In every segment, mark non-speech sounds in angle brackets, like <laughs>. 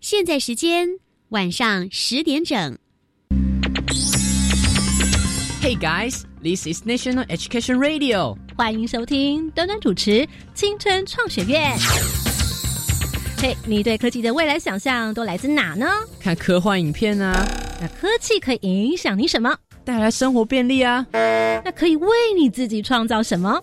现在时间晚上十点整。Hey guys, this is National Education Radio。欢迎收听端端主持《青春创学院》。嘿，你对科技的未来想象都来自哪呢？看科幻影片啊。那科技可以影响你什么？带来生活便利啊。那可以为你自己创造什么？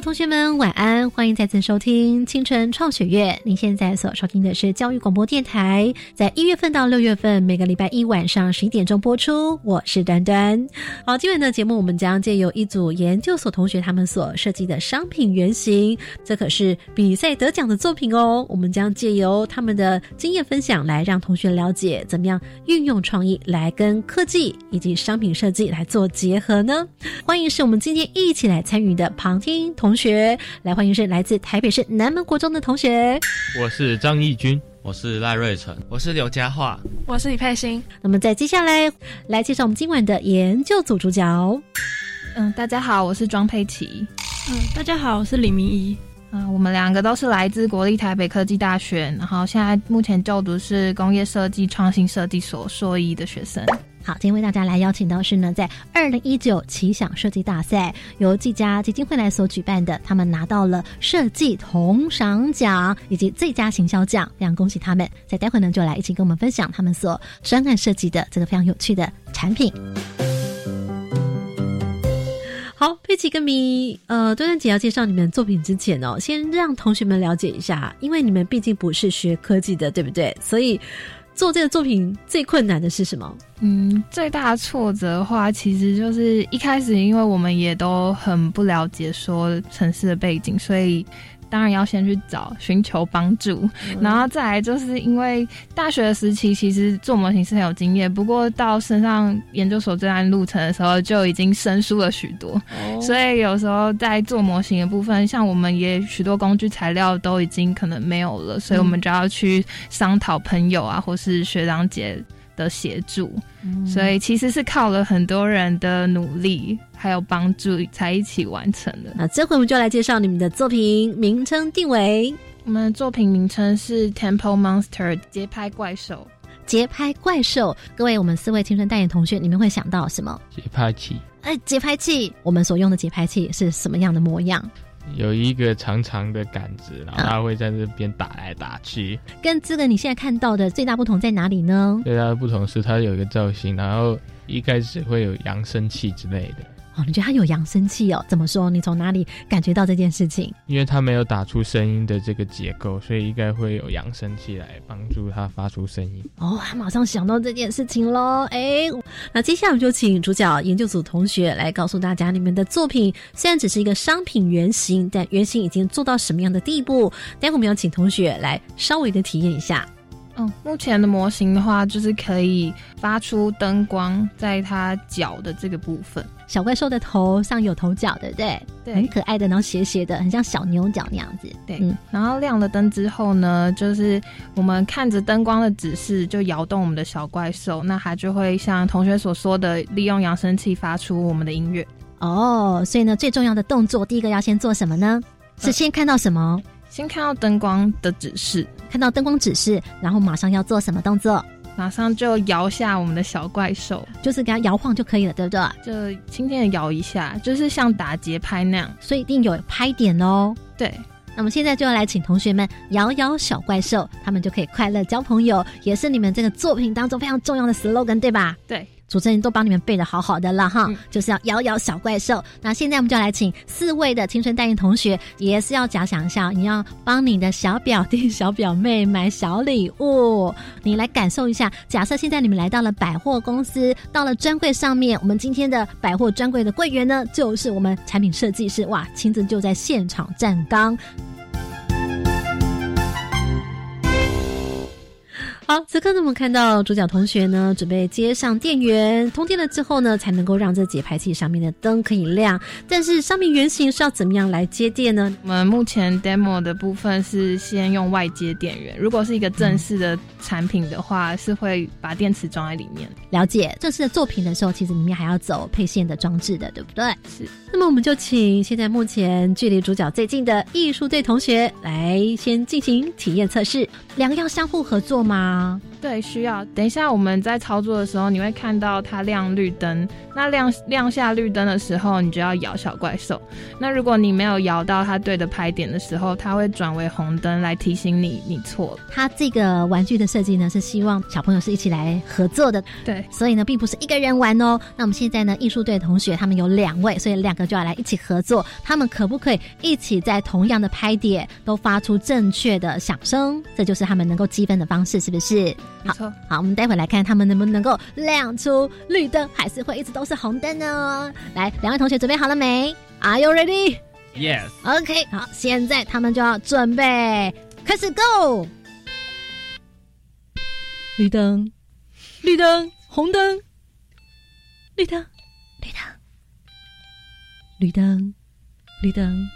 同学们，晚安！欢迎再次收听青春创学院。您现在所收听的是教育广播电台，在一月份到六月份，每个礼拜一晚上十一点钟播出。我是端端。好，今晚的节目我们将借由一组研究所同学他们所设计的商品原型，这可是比赛得奖的作品哦。我们将借由他们的经验分享，来让同学了解怎么样运用创意来跟科技以及商品设计来做结合呢？欢迎是我们今天一起来参与的旁听。同学来欢迎是来自台北市南门国中的同学，我是张义军，我是赖瑞成，我是刘佳桦，我是李佩欣。那么在接下来来介绍我们今晚的研究组主角。嗯，大家好，我是庄佩琪。嗯，大家好，我是李明仪。嗯，我们两个都是来自国立台北科技大学，然后现在目前就读是工业设计创新设计所硕一的学生。今天为大家来邀请到是呢，在二零一九奇想设计大赛由技嘉基金会来所举办的，他们拿到了设计铜赏奖以及最佳行销奖，非常恭喜他们！在待会呢，就来一起跟我们分享他们所专案设计的这个非常有趣的产品。好，佩奇跟米，呃，端端姐要介绍你们作品之前哦，先让同学们了解一下，因为你们毕竟不是学科技的，对不对？所以。做这个作品最困难的是什么？嗯，最大的挫折的话，其实就是一开始，因为我们也都很不了解说城市的背景，所以。当然要先去找寻求帮助，然后再来就是因为大学的时期其实做模型是很有经验，不过到升上研究所这段路程的时候就已经生疏了许多，所以有时候在做模型的部分，像我们也许多工具材料都已经可能没有了，所以我们就要去商讨朋友啊或是学长姐。的协助，所以其实是靠了很多人的努力还有帮助才一起完成的。那这回我们就来介绍你们的作品名称定为，我们的作品名称是 Temple Monster 节拍怪兽。节拍怪兽，各位我们四位青春代言同学，你们会想到什么？节拍器。哎，节拍器，我们所用的节拍器是什么样的模样？有一个长长的杆子，然后它会在这边打来打去。跟这个你现在看到的最大不同在哪里呢？最大的不同是它有一个造型，然后一开始会有扬声器之类的。哦，你觉得它有扬声器哦？怎么说？你从哪里感觉到这件事情？因为它没有打出声音的这个结构，所以应该会有扬声器来帮助它发出声音。哦，马上想到这件事情喽！哎，那接下来我们就请主角研究组同学来告诉大家，你们的作品虽然只是一个商品原型，但原型已经做到什么样的地步？待会我们要请同学来稍微的体验一下。嗯，目前的模型的话，就是可以发出灯光，在它脚的这个部分。小怪兽的头上有头角，对不对？对，很可爱的，然后斜斜的，很像小牛角那样子。对，嗯。然后亮了灯之后呢，就是我们看着灯光的指示，就摇动我们的小怪兽，那它就会像同学所说的，利用扬声器发出我们的音乐。哦，所以呢，最重要的动作，第一个要先做什么呢？是先看到什么？先看到灯光的指示，看到灯光指示，然后马上要做什么动作？马上就摇下我们的小怪兽，就是给它摇晃就可以了，对不对？就轻轻的摇一下，就是像打节拍那样，所以一定有拍点哦。对，那么现在就要来请同学们摇摇小怪兽，他们就可以快乐交朋友，也是你们这个作品当中非常重要的 slogan，对吧？对。主持人都帮你们背的好好的了哈，就是要摇摇小怪兽。那现在我们就来请四位的青春代言同学，也是要假想一下，你要帮你的小表弟、小表妹买小礼物，你来感受一下。假设现在你们来到了百货公司，到了专柜上面，我们今天的百货专柜的柜员呢，就是我们产品设计师，哇，亲自就在现场站岗。好，此刻呢，我们看到主角同学呢，准备接上电源，通电了之后呢，才能够让这节拍器上面的灯可以亮。但是上面原型是要怎么样来接电呢？我们目前 demo 的部分是先用外接电源，如果是一个正式的产品的话，是会把电池装在里面。了解正式的作品的时候，其实里面还要走配线的装置的，对不对？是。那么我们就请现在目前距离主角最近的艺术队同学来先进行体验测试。两个要相互合作吗？对，需要。等一下我们在操作的时候，你会看到它亮绿灯。那亮亮下绿灯的时候，你就要摇小怪兽。那如果你没有摇到它对的拍点的时候，它会转为红灯来提醒你你错了。它这个玩具的设计呢，是希望小朋友是一起来合作的。对，所以呢，并不是一个人玩哦。那我们现在呢，艺术队同学他们有两位，所以两个就要来一起合作。他们可不可以一起在同样的拍点都发出正确的响声？这就是他们能够积分的方式，是不是？没错。好，我们待会来看他们能不能够亮出绿灯，还是会一直都是红灯呢？来，两位同学准备好了没？Are you ready? Yes. OK，好，现在他们就要准备开始 Go。绿灯，绿灯，红灯，绿灯，绿灯，绿灯，绿灯，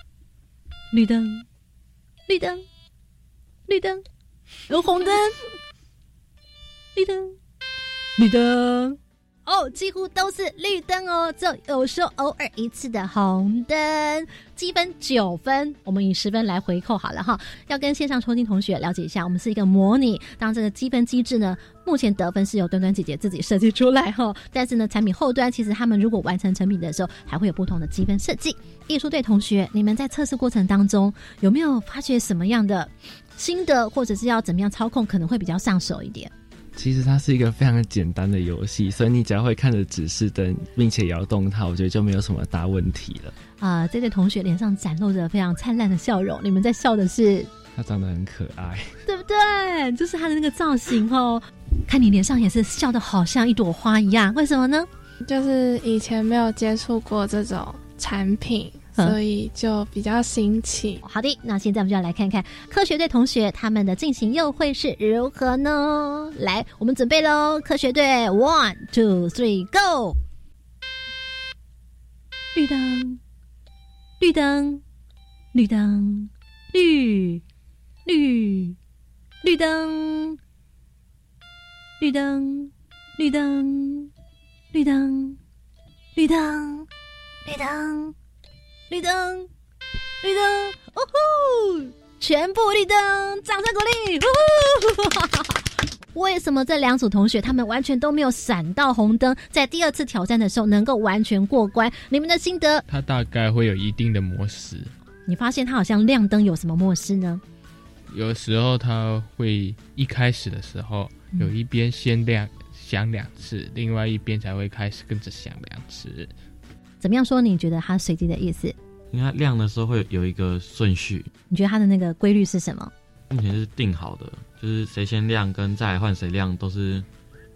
绿灯，绿灯，绿灯，有红灯，绿灯，绿灯。哦，几乎都是绿灯哦，只有时候偶尔一次的红灯，积分九分，我们以十分来回扣好了哈。要跟线上抽筋同学了解一下，我们是一个模拟，当这个积分机制呢，目前得分是由端端姐姐自己设计出来哈。但是呢，产品后端其实他们如果完成成品的时候，还会有不同的积分设计。艺术队同学，你们在测试过程当中有没有发觉什么样的心得，或者是要怎么样操控，可能会比较上手一点？其实它是一个非常简单的游戏，所以你只要会看着指示灯，并且摇动它，我觉得就没有什么大问题了。啊，这对同学脸上展露着非常灿烂的笑容，你们在笑的是？他长得很可爱，对不对？就是他的那个造型哦，看你脸上也是笑的好像一朵花一样，为什么呢？就是以前没有接触过这种产品。所以就比较新奇。好的，那现在我们就要来看看科学队同学他们的进行又会是如何呢？来，我们准备喽！科学队，one two three go！绿灯，绿灯，绿灯，绿绿绿灯，绿灯，绿灯，绿灯，绿灯，绿灯。绿灯，绿灯，哦吼！全部绿灯，掌声鼓励！为什么这两组同学他们完全都没有闪到红灯，在第二次挑战的时候能够完全过关？你们的心得？他大概会有一定的模式。你发现他好像亮灯有什么模式呢？有时候他会一开始的时候有一边先亮响两次，另外一边才会开始跟着响两次。怎么样说？你觉得它随机的意思？因为它亮的时候会有一个顺序，你觉得它的那个规律是什么？目前是定好的，就是谁先亮跟再来换谁亮都是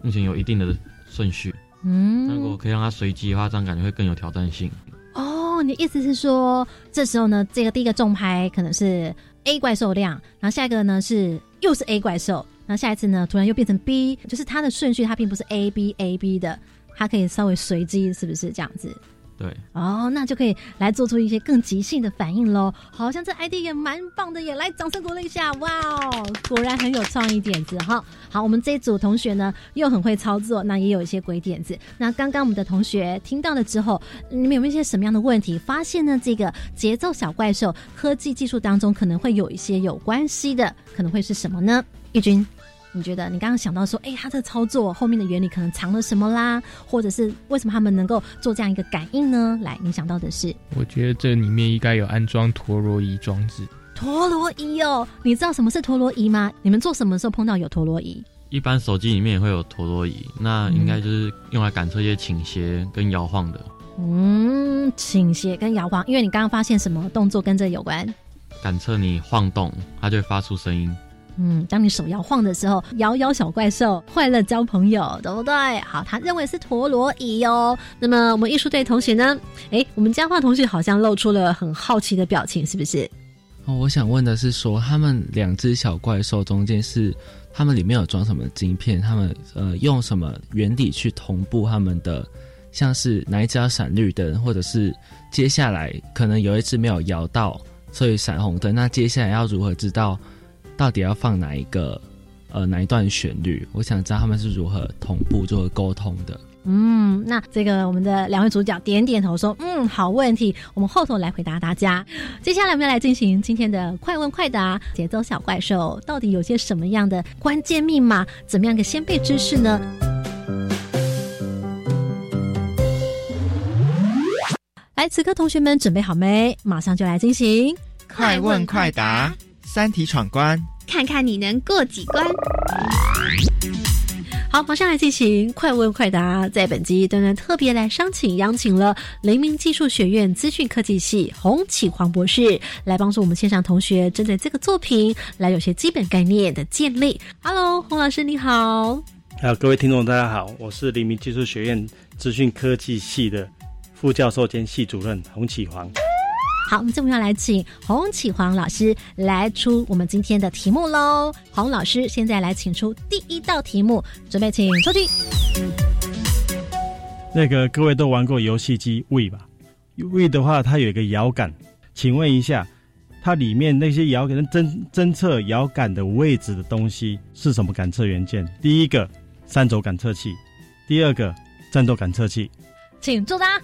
目前有一定的顺序。嗯，如果可以让它随机的话，这样感觉会更有挑战性。哦，你的意思是说，这时候呢，这个第一个重拍可能是 A 怪兽亮，然后下一个呢是又是 A 怪兽，然后下一次呢突然又变成 B，就是它的顺序它并不是 A B A B 的，它可以稍微随机，是不是这样子？对哦，那就可以来做出一些更即兴的反应喽。好像这 ID 也蛮棒的耶，来掌声鼓励一下！哇哦，果然很有创意点子哈。好，我们这一组同学呢又很会操作，那也有一些鬼点子。那刚刚我们的同学听到了之后，你们有没有一些什么样的问题？发现呢这个节奏小怪兽科技技术当中可能会有一些有关系的，可能会是什么呢？义军。你觉得你刚刚想到说，哎，它这操作后面的原理可能藏了什么啦？或者是为什么他们能够做这样一个感应呢？来，你想到的是？我觉得这里面应该有安装陀螺仪装置。陀螺仪哦，你知道什么是陀螺仪吗？你们做什么时候碰到有陀螺仪？一般手机里面也会有陀螺仪，那应该就是用来感测一些倾斜跟摇晃的。嗯，倾斜跟摇晃，因为你刚刚发现什么动作跟这有关？感测你晃动，它就会发出声音。嗯，当你手摇晃的时候，摇摇小怪兽，快乐交朋友，对不对？好，他认为是陀螺仪哦。那么我们艺术队同学呢？哎，我们佳话同学好像露出了很好奇的表情，是不是？哦，我想问的是，说他们两只小怪兽中间是他们里面有装什么晶片？他们呃用什么原理去同步他们的？像是哪一只要闪绿灯，或者是接下来可能有一只没有摇到，所以闪红灯。那接下来要如何知道到底要放哪一个呃哪一段旋律？我想知道他们是如何同步、如何沟通的。嗯，那这个我们的两位主角点点头说：“嗯，好问题，我们后头来回答大家。接下来我们要来进行今天的快问快答，节奏小怪兽到底有些什么样的关键密码？怎么样的先辈知识呢？来，此刻同学们准备好没？马上就来进行快问快答，三题闯关，看看你能过几关。”好，马上来进行快问快答。在本集，端端特别来商请邀请了雷明技术学院资讯科技系洪启煌博士来帮助我们线上同学针对这个作品来有些基本概念的建立。Hello，洪老师你好。好，各位听众大家好，我是黎明技术学院资讯科技系的副教授兼系主任洪启煌。好，我们这边要来请洪启煌老师来出我们今天的题目喽。洪老师现在来请出第一道题目，准备请出题。那个各位都玩过游戏机 We 吧？We 的话，它有一个摇杆，请问一下，它里面那些摇杆侦侦测摇杆的位置的东西是什么感测元件？第一个三轴感测器，第二个战斗感测器，请作答。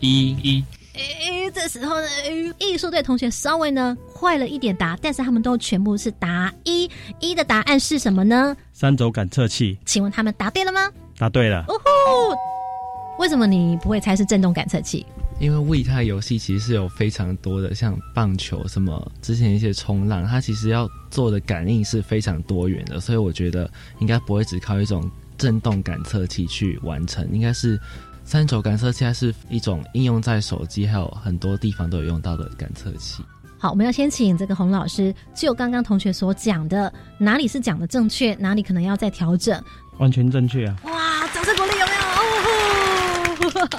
一一。诶，这时候呢，艺术队同学稍微呢快了一点答，但是他们都全部是答一。一的答案是什么呢？三轴感测器。请问他们答对了吗？答对了。哦吼！为什么你不会猜是震动感测器？因为为它游戏其实是有非常多的，像棒球什么，之前一些冲浪，它其实要做的感应是非常多元的，所以我觉得应该不会只靠一种震动感测器去完成，应该是。三轴感测器是一种应用在手机还有很多地方都有用到的感测器。好，我们要先请这个洪老师就刚刚同学所讲的，哪里是讲的正确，哪里可能要再调整。完全正确啊！哇，掌声鼓励有没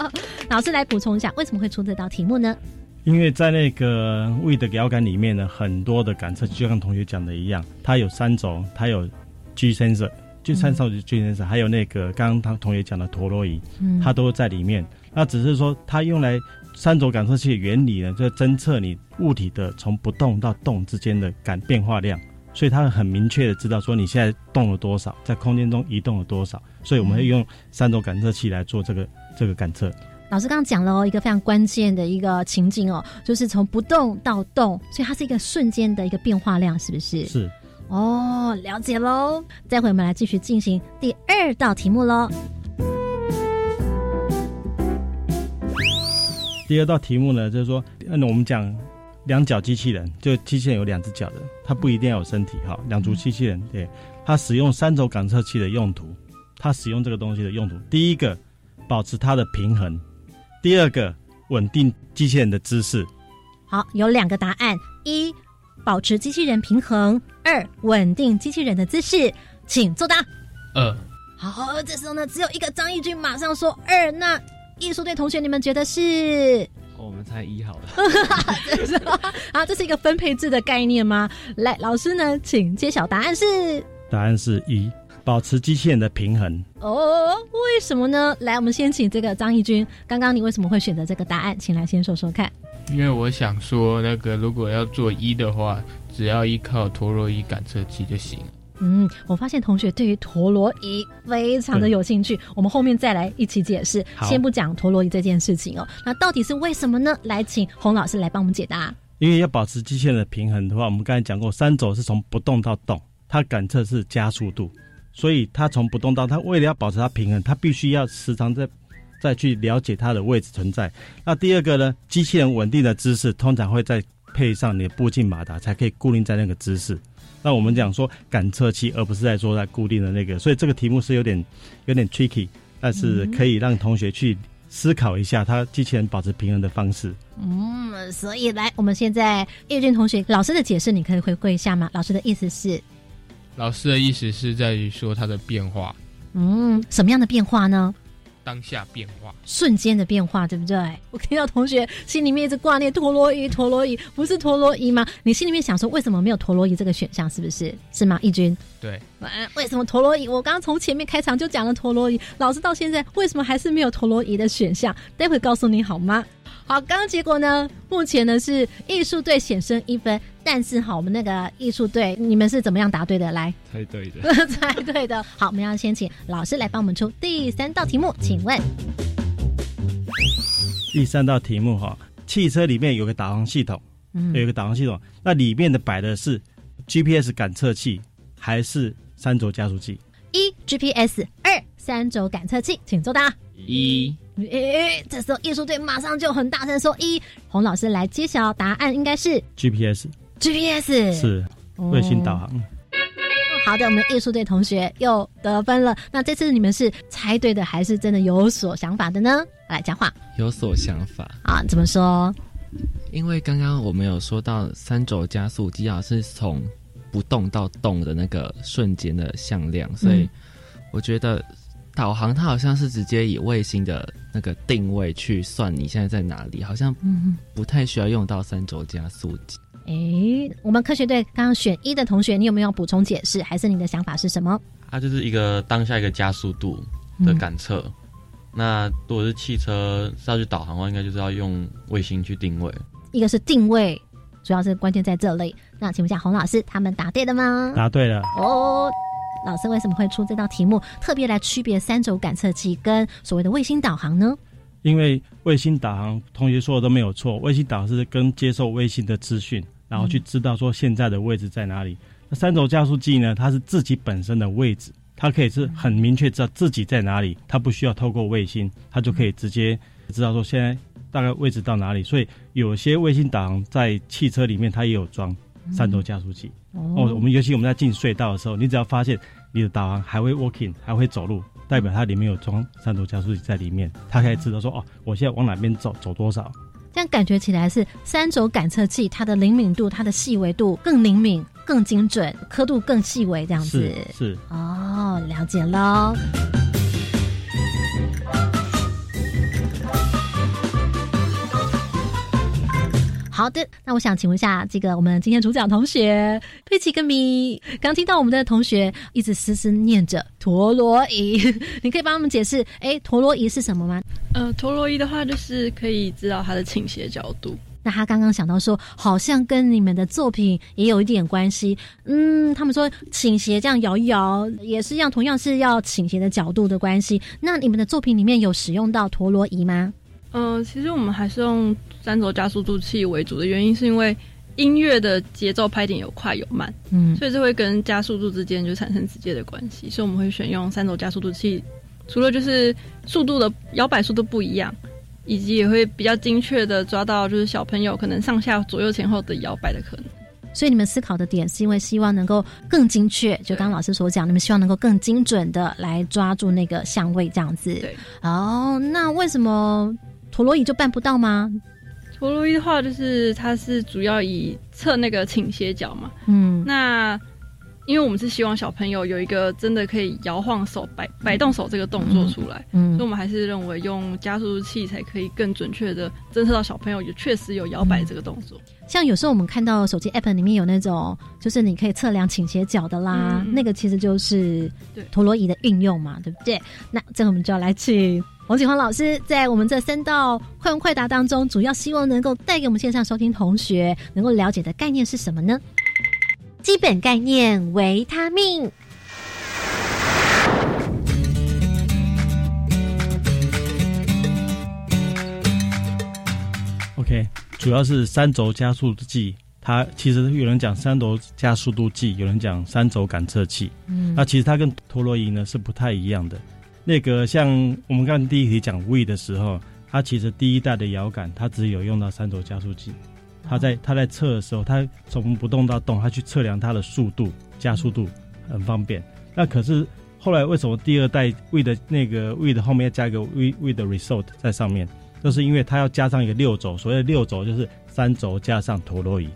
有？<laughs> 老师来补充一下，为什么会出这道题目呢？因为在那个胃的摇杆里面呢，很多的感测器就像同学讲的一样，它有三轴，它有 G sensor。去参照的最先生，还有那个刚刚他同学讲的陀螺仪，嗯它都在里面。那只是说，它用来三轴感测器的原理呢，就侦测你物体的从不动到动之间的感变化量，所以它很明确的知道说你现在动了多少，在空间中移动了多少。所以我们会用三轴感测器来做这个这个感测。老师刚刚讲了哦，一个非常关键的一个情景哦，就是从不动到动，所以它是一个瞬间的一个变化量，是不是？是。哦，了解喽。待会我们来继续进行第二道题目喽。第二道题目呢，就是说，那我们讲两脚机器人，就机器人有两只脚的，它不一定要有身体哈。两足机器人，对，它使用三轴感测器的用途，它使用这个东西的用途，第一个保持它的平衡，第二个稳定机器人的姿势。好，有两个答案，一。保持机器人平衡，二稳定机器人的姿势，请作答。二，好，这时候呢，只有一个张义军马上说二。那艺术队同学，你们觉得是？我们猜一好了。<laughs> 好，这是一个分配制的概念吗？来，老师呢，请揭晓答案是？答案是一，保持机器人的平衡。哦，为什么呢？来，我们先请这个张义军，刚刚你为什么会选择这个答案？请来先说说看。因为我想说，那个如果要做一的话，只要依靠陀螺仪感测器就行。嗯，我发现同学对于陀螺仪非常的有兴趣，我们后面再来一起解释。先不讲陀螺仪这件事情哦，那到底是为什么呢？来，请洪老师来帮我们解答。因为要保持机械的平衡的话，我们刚才讲过，三轴是从不动到动，它感测是加速度，所以它从不动到它，为了要保持它平衡，它必须要时常在。再去了解它的位置存在。那第二个呢？机器人稳定的姿势通常会再配上你的步进马达，才可以固定在那个姿势。那我们讲说感测器，而不是在说在固定的那个。所以这个题目是有点有点 tricky，但是可以让同学去思考一下，它机器人保持平衡的方式。嗯，所以来，我们现在叶俊同学老师的解释，你可以回顾一下吗？老师的意思是，老师的意思是在于说它的变化。嗯，什么样的变化呢？当下变化，瞬间的变化，对不对？我听到同学心里面一直挂念陀螺仪，陀螺仪不是陀螺仪吗？你心里面想说，为什么没有陀螺仪这个选项？是不是？是吗？义军？对。为什么陀螺仪？我刚刚从前面开场就讲了陀螺仪，老师到现在为什么还是没有陀螺仪的选项？待会告诉你好吗？好，刚刚结果呢？目前呢是艺术队险胜一分，但是好，我们那个艺术队，你们是怎么样答对的？来，猜对的，<laughs> 猜对的。好，我们要先请老师来帮我们出第三道题目，请问第三道题目哈，汽车里面有个导航系统，嗯，有一个导航系统，那里面的摆的是 GPS 感测器还是三轴加速器？一 GPS，二三轴感测器，请作答。一。诶，这时候艺术队马上就很大声说：“一，洪老师来揭晓答案，应该是 GPS，GPS 是卫星导航。”好的，我们艺术队同学又得分了。那这次你们是猜对的，还是真的有所想法的呢？来讲话，有所想法啊？怎么说？因为刚刚我们有说到三轴加速机啊，是从不动到动的那个瞬间的向量，所以我觉得。导航它好像是直接以卫星的那个定位去算你现在在哪里，好像不太需要用到三轴加速器。哎，我们科学队刚刚选一的同学，你有没有补充解释？还是你的想法是什么？它就是一个当下一个加速度的感测。那如果是汽车是要去导航的话，应该就是要用卫星去定位。一个是定位，主要是关键在这里。那请问一下，洪老师他们答对了吗？答对了。哦。老师为什么会出这道题目，特别来区别三轴感测器跟所谓的卫星导航呢？因为卫星导航，同学说的都没有错。卫星导航是跟接受卫星的资讯，然后去知道说现在的位置在哪里。那三轴加速器呢？它是自己本身的位置，它可以是很明确知道自己在哪里，它不需要透过卫星，它就可以直接知道说现在大概位置到哪里。所以有些卫星导航在汽车里面它也有装三轴加速器。哦，我们尤其我们在进隧道的时候，你只要发现。你的导航还会 walking，还会走路，代表它里面有装三轴加速器在里面，它可以知道说哦，我现在往哪边走，走多少。这样感觉起来是三轴感测器，它的灵敏度、它的细微度更灵敏、更精准，刻度更细微，这样子是哦，了解了。好的，那我想请问一下，这个我们今天主讲同学佩奇跟米，刚听到我们的同学一直嘶嘶念着陀螺仪，<laughs> 你可以帮我们解释，哎，陀螺仪是什么吗？呃，陀螺仪的话，就是可以知道它的倾斜角度。那他刚刚想到说，好像跟你们的作品也有一点关系。嗯，他们说倾斜这样摇一摇，也是一样，同样是要倾斜的角度的关系。那你们的作品里面有使用到陀螺仪吗？嗯，其实我们还是用。三轴加速度器为主的原因，是因为音乐的节奏拍点有快有慢，嗯，所以这会跟加速度之间就产生直接的关系，所以我们会选用三轴加速度器。除了就是速度的摇摆速度不一样，以及也会比较精确的抓到就是小朋友可能上下左右前后的摇摆的可能。所以你们思考的点是因为希望能够更精确，就刚刚老师所讲，你们希望能够更精准的来抓住那个相位这样子。对，哦，那为什么陀螺仪就办不到吗？陀螺仪的话，就是它是主要以测那个倾斜角嘛。嗯，那因为我们是希望小朋友有一个真的可以摇晃手、摆摆动手这个动作出来，嗯，所以我们还是认为用加速器才可以更准确的侦测到小朋友有确实有摇摆这个动作。像有时候我们看到手机 app 里面有那种，就是你可以测量倾斜角的啦，那个其实就是陀螺仪的运用嘛，对不对？那这个我们就要来请。王景华老师在我们这三道快问快答当中，主要希望能够带给我们线上收听同学能够了解的概念是什么呢？基本概念：维他命。OK，主要是三轴加速器，它其实有人讲三轴加速度计，有人讲三轴感测器。嗯，那其实它跟陀螺仪呢是不太一样的。那个像我们刚第一题讲 V 的时候，它其实第一代的摇杆它只有用到三轴加速器，它在它在测的时候，它从不动到动，它去测量它的速度加速度很方便。那可是后来为什么第二代 V 的那个 V 的后面要加一个 V V 的 result 在上面？就是因为它要加上一个六轴，所谓的六轴就是三轴加上陀螺仪，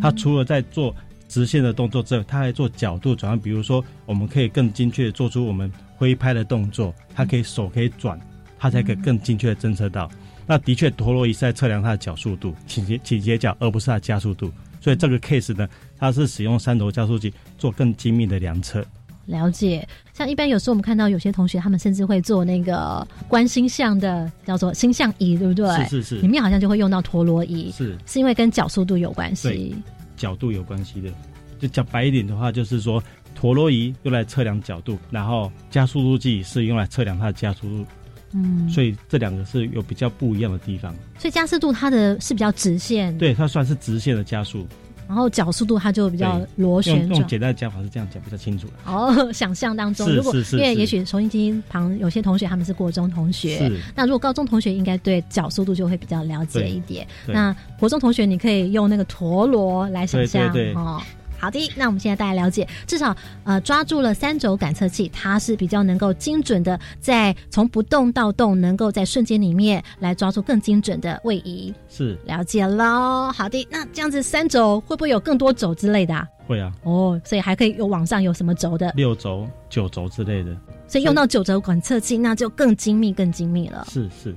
它除了在做直线的动作之外，它还做角度转换，比如说我们可以更精确的做出我们。挥拍的动作，它可以手可以转，它才可以更精确的侦测到。那的确，陀螺仪是在测量它的角速度，倾斜倾斜角，而不是它的加速度。所以这个 case 呢，它是使用三轴加速器做更精密的量测。了解，像一般有时候我们看到有些同学，他们甚至会做那个观星象的，叫做星象仪，对不对？是是是，里面好像就会用到陀螺仪，是是因为跟角速度有关系，角度有关系的。就讲白一点的话，就是说陀螺仪用来测量角度，然后加速度计是用来测量它的加速度。嗯，所以这两个是有比较不一样的地方。所以加速度它的是比较直线，对，它算是直线的加速。然后角速度它就比较螺旋用简单的讲法是这样讲比较清楚了。哦，想象当中，如果因为也许收音机旁有些同学他们是国中同学，那如果高中同学应该对角速度就会比较了解一点。那国中同学你可以用那个陀螺来想象哦。好的，那我们现在大家了解，至少呃抓住了三轴感测器，它是比较能够精准的，在从不动到动，能够在瞬间里面来抓住更精准的位移。是了解喽。好的，那这样子三轴会不会有更多轴之类的？啊会啊。哦，所以还可以有网上有什么轴的？六轴、九轴之类的。所以用到九轴感测器，那就更精密、更精密了。是是。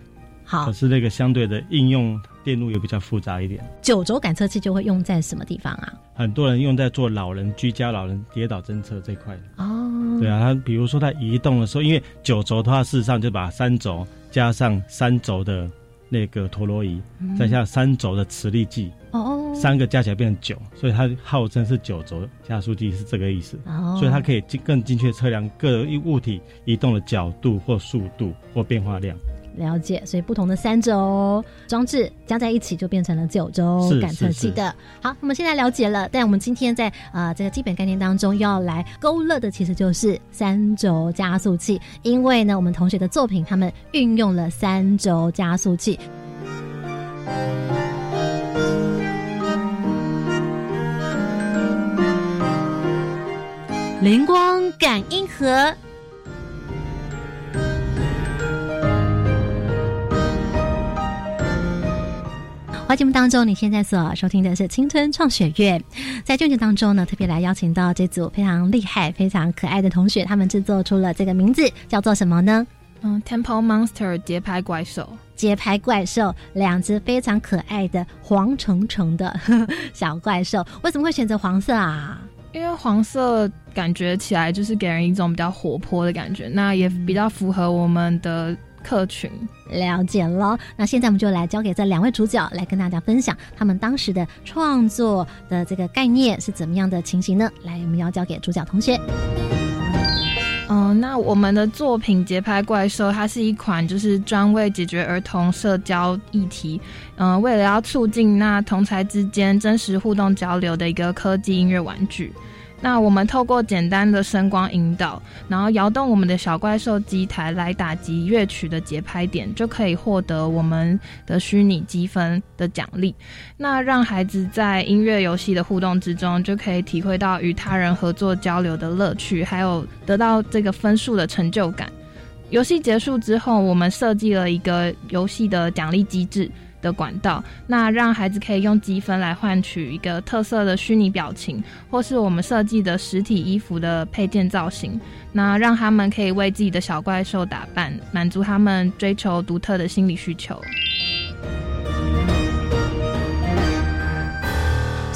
好。可是那个相对的应用。电路也比较复杂一点。九轴感测器就会用在什么地方啊？很多人用在做老人居家老人跌倒侦测这块。哦，对啊，它比如说它移动的时候，因为九轴的话，事实上就把三轴加上三轴的那个陀螺仪，再加三轴的磁力计，哦，三个加起来变成九，所以它号称是九轴加速器是这个意思。哦，所以它可以更精确测量各一物体移动的角度或速度或变化量。了解，所以不同的三轴装置加在一起就变成了九轴感测器的。好，我们现在了解了，但我们今天在呃这个基本概念当中要来勾勒的其实就是三轴加速器，因为呢我们同学的作品他们运用了三轴加速器，灵光感应盒。节目当中，你现在所收听的是青春创学院。在卷卷当中呢，特别来邀请到这组非常厉害、非常可爱的同学，他们制作出了这个名字叫做什么呢？嗯，Temple Monster 节拍怪兽。节拍怪兽，两只非常可爱的黄橙橙的 <laughs> 小怪兽。为什么会选择黄色啊？因为黄色感觉起来就是给人一种比较活泼的感觉，那也比较符合我们的。客群了解了，那现在我们就来交给这两位主角来跟大家分享他们当时的创作的这个概念是怎么样的情形呢？来，我们要交给主角同学。嗯，那我们的作品《节拍怪兽》它是一款就是专为解决儿童社交议题，嗯，为了要促进那同才之间真实互动交流的一个科技音乐玩具。那我们透过简单的声光引导，然后摇动我们的小怪兽机台来打击乐曲的节拍点，就可以获得我们的虚拟积分的奖励。那让孩子在音乐游戏的互动之中，就可以体会到与他人合作交流的乐趣，还有得到这个分数的成就感。游戏结束之后，我们设计了一个游戏的奖励机制。的管道，那让孩子可以用积分来换取一个特色的虚拟表情，或是我们设计的实体衣服的配件造型，那让他们可以为自己的小怪兽打扮，满足他们追求独特的心理需求。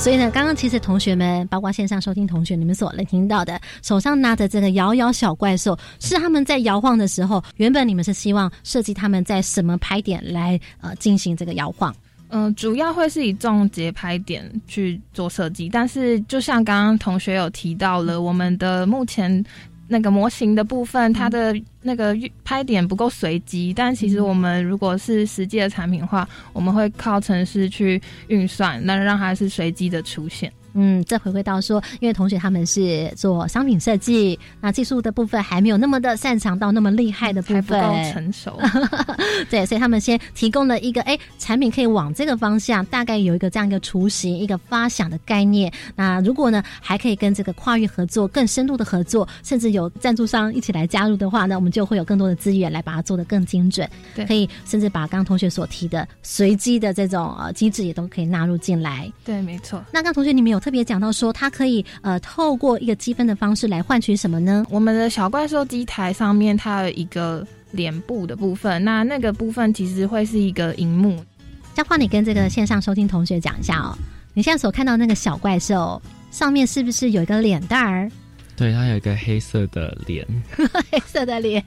所以呢，刚刚其实同学们，包括线上收听同学，你们所能听到的，手上拿着这个摇摇小怪兽，是他们在摇晃的时候，原本你们是希望设计他们在什么拍点来呃进行这个摇晃？嗯，主要会是以重节拍点去做设计，但是就像刚刚同学有提到了，我们的目前。那个模型的部分，它的那个拍点不够随机，但其实我们如果是实际的产品话，我们会靠程式去运算，那让它是随机的出现。嗯，再回归到说，因为同学他们是做商品设计，那技术的部分还没有那么的擅长到那么厉害的部分，不够成熟。<laughs> 对，所以他们先提供了一个，哎，产品可以往这个方向，大概有一个这样一个雏形，一个发想的概念。那如果呢，还可以跟这个跨域合作，更深度的合作，甚至有赞助商一起来加入的话，那我们就会有更多的资源来把它做得更精准。对，可以甚至把刚刚同学所提的随机的这种呃机制也都可以纳入进来。对，没错。那刚同学你们有。特别讲到说，它可以呃透过一个积分的方式来换取什么呢？我们的小怪兽机台上面它有一个脸部的部分。那那个部分其实会是一个荧幕。嘉话你跟这个线上收听同学讲一下哦，你现在所看到那个小怪兽上面是不是有一个脸蛋儿？对，它有一个黑色的脸，<laughs> 黑色的脸，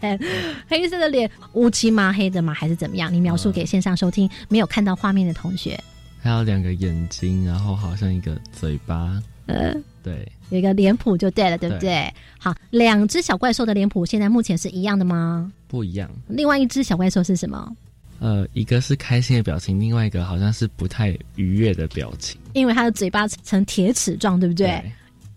黑色的脸，乌漆麻黑的吗？还是怎么样？你描述给线上收听没有看到画面的同学。还有两个眼睛，然后好像一个嘴巴。呃，对，有一个脸谱就对了，对不对？好，两只小怪兽的脸谱现在目前是一样的吗？不一样。另外一只小怪兽是什么？呃，一个是开心的表情，另外一个好像是不太愉悦的表情。因为它的嘴巴呈铁齿状，对不对？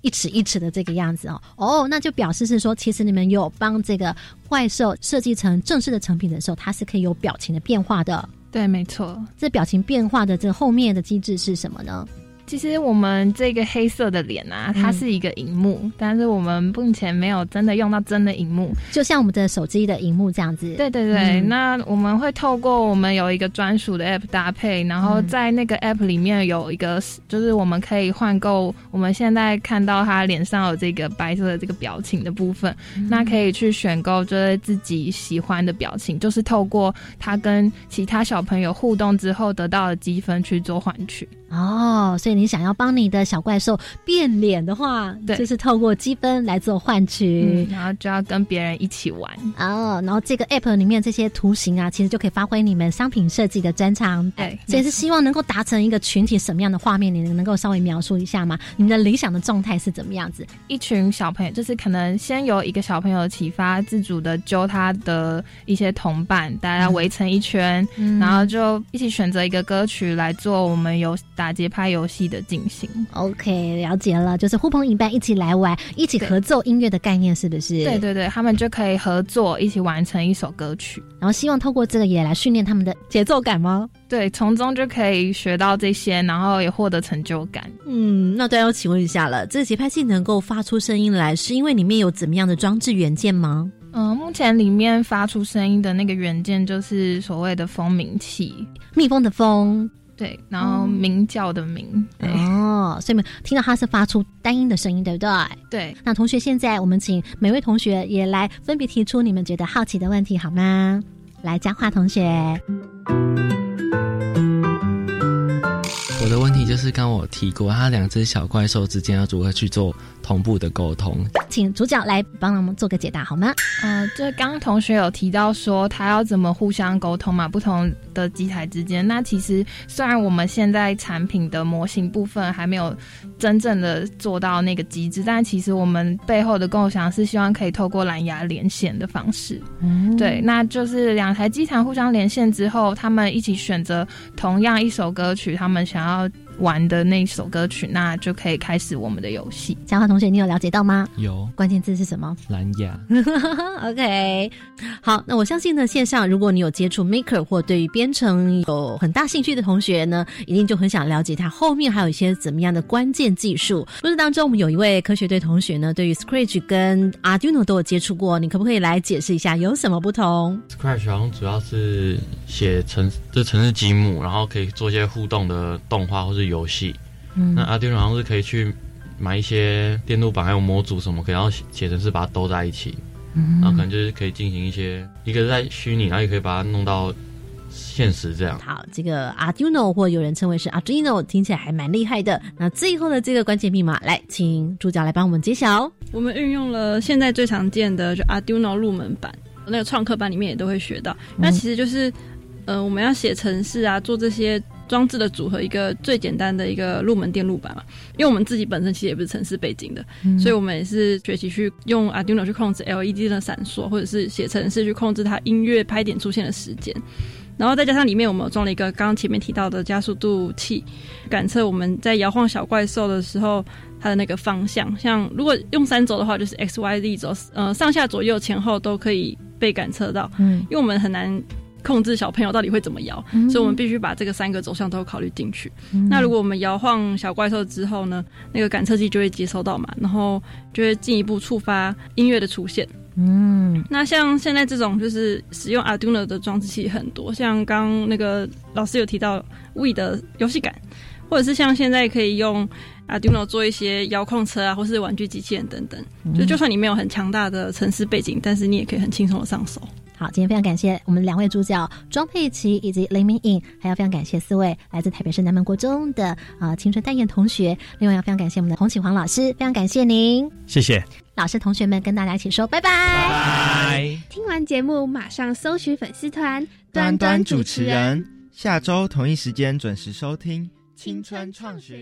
一齿一齿的这个样子哦。哦，那就表示是说，其实你们有帮这个怪兽设计成正式的成品的时候，它是可以有表情的变化的。对，没错。这表情变化的这后面的机制是什么呢？其实我们这个黑色的脸啊，它是一个荧幕，但是我们目前没有真的用到真的荧幕，就像我们的手机的荧幕这样子。对对对，那我们会透过我们有一个专属的 app 搭配，然后在那个 app 里面有一个，就是我们可以换购。我们现在看到他脸上有这个白色的这个表情的部分，那可以去选购就是自己喜欢的表情，就是透过他跟其他小朋友互动之后得到的积分去做换取。哦，所以你想要帮你的小怪兽变脸的话，对，就是透过积分来做换取，然后就要跟别人一起玩哦。然后这个 app 里面这些图形啊，其实就可以发挥你们商品设计的专长。对，所以是希望能够达成一个群体什么样的画面？你能够稍微描述一下吗？你们的理想的状态是怎么样子？一群小朋友，就是可能先由一个小朋友启发，自主的揪他的一些同伴，大家围成一圈，然后就一起选择一个歌曲来做我们有。打节拍游戏的进行，OK，了解了，就是呼朋引伴一起来玩，一起合奏音乐的概念是不是？对对对，他们就可以合作一起完成一首歌曲，然后希望透过这个也来训练他们的节奏感吗？对，从中就可以学到这些，然后也获得成就感。嗯，那都要请问一下了，这个节拍器能够发出声音来，是因为里面有怎么样的装置元件吗？嗯，目前里面发出声音的那个元件就是所谓的蜂鸣器，蜜蜂的蜂。对，然后鸣叫的鸣哦，所以们听到它是发出单音的声音，对不对？对。那同学，现在我们请每位同学也来分别提出你们觉得好奇的问题，好吗？来，佳话同学。我的问题就是刚我提过，他两只小怪兽之间要如何去做同步的沟通？请主角来帮我们做个解答好吗？呃，这刚刚同学有提到说他要怎么互相沟通嘛？不同的机台之间，那其实虽然我们现在产品的模型部分还没有真正的做到那个机制，但其实我们背后的构想是希望可以透过蓝牙连线的方式。嗯，对，那就是两台机台互相连线之后，他们一起选择同样一首歌曲，他们想要。要玩的那首歌曲，那就可以开始我们的游戏。嘉华同学，你有了解到吗？有。关键字是什么？蓝牙。<laughs> OK。好，那我相信呢，线上如果你有接触 Maker 或对于编程有很大兴趣的同学呢，一定就很想了解它后面还有一些怎么样的关键技术。故事当中，我们有一位科学队同学呢，对于 Scratch 跟 Arduino 都有接触过，你可不可以来解释一下有什么不同？Scratch 好像主要是写程，这程式积木，然后可以做一些互动的动画或是。游戏，那 Arduino 好像是可以去买一些电路板还有模组什么，可以然后写成是把它兜在一起，然后可能就是可以进行一些，一个是在虚拟，然后也可以把它弄到现实这样。好，这个 Arduino 或有人称为是 Arduino，听起来还蛮厉害的。那最后的这个关键密码，来请主角来帮我们揭晓。我们运用了现在最常见的就 Arduino 入门版，那个创客班里面也都会学到。那其实就是，呃，我们要写程式啊，做这些。装置的组合，一个最简单的一个入门电路板嘛。因为我们自己本身其实也不是城市背景的，所以我们也是学习去用 Arduino 去控制 LED 的闪烁，或者是写程式去控制它音乐拍点出现的时间。然后再加上里面我们装了一个刚刚前面提到的加速度器，感测我们在摇晃小怪兽的时候它的那个方向。像如果用三轴的话，就是 X、Y、Z 轴，呃，上下左右前后都可以被感测到。嗯，因为我们很难。控制小朋友到底会怎么摇，所以我们必须把这个三个走向都考虑进去。那如果我们摇晃小怪兽之后呢，那个感测器就会接收到嘛，然后就会进一步触发音乐的出现。嗯，那像现在这种就是使用 Arduino 的装置器很多，像刚那个老师有提到 We 的游戏感，或者是像现在可以用 Arduino 做一些遥控车啊，或是玩具机器人等等。就就算你没有很强大的城市背景，但是你也可以很轻松的上手。好，今天非常感谢我们两位主角庄佩琪以及林明颖，还要非常感谢四位来自台北市南门国中的啊青春代言同学。另外要非常感谢我们的洪启煌老师，非常感谢您，谢谢老师同学们，跟大家一起说拜拜。拜。听完节目马上搜寻粉丝团端端主持人，下周同一时间准时收听青春创学院。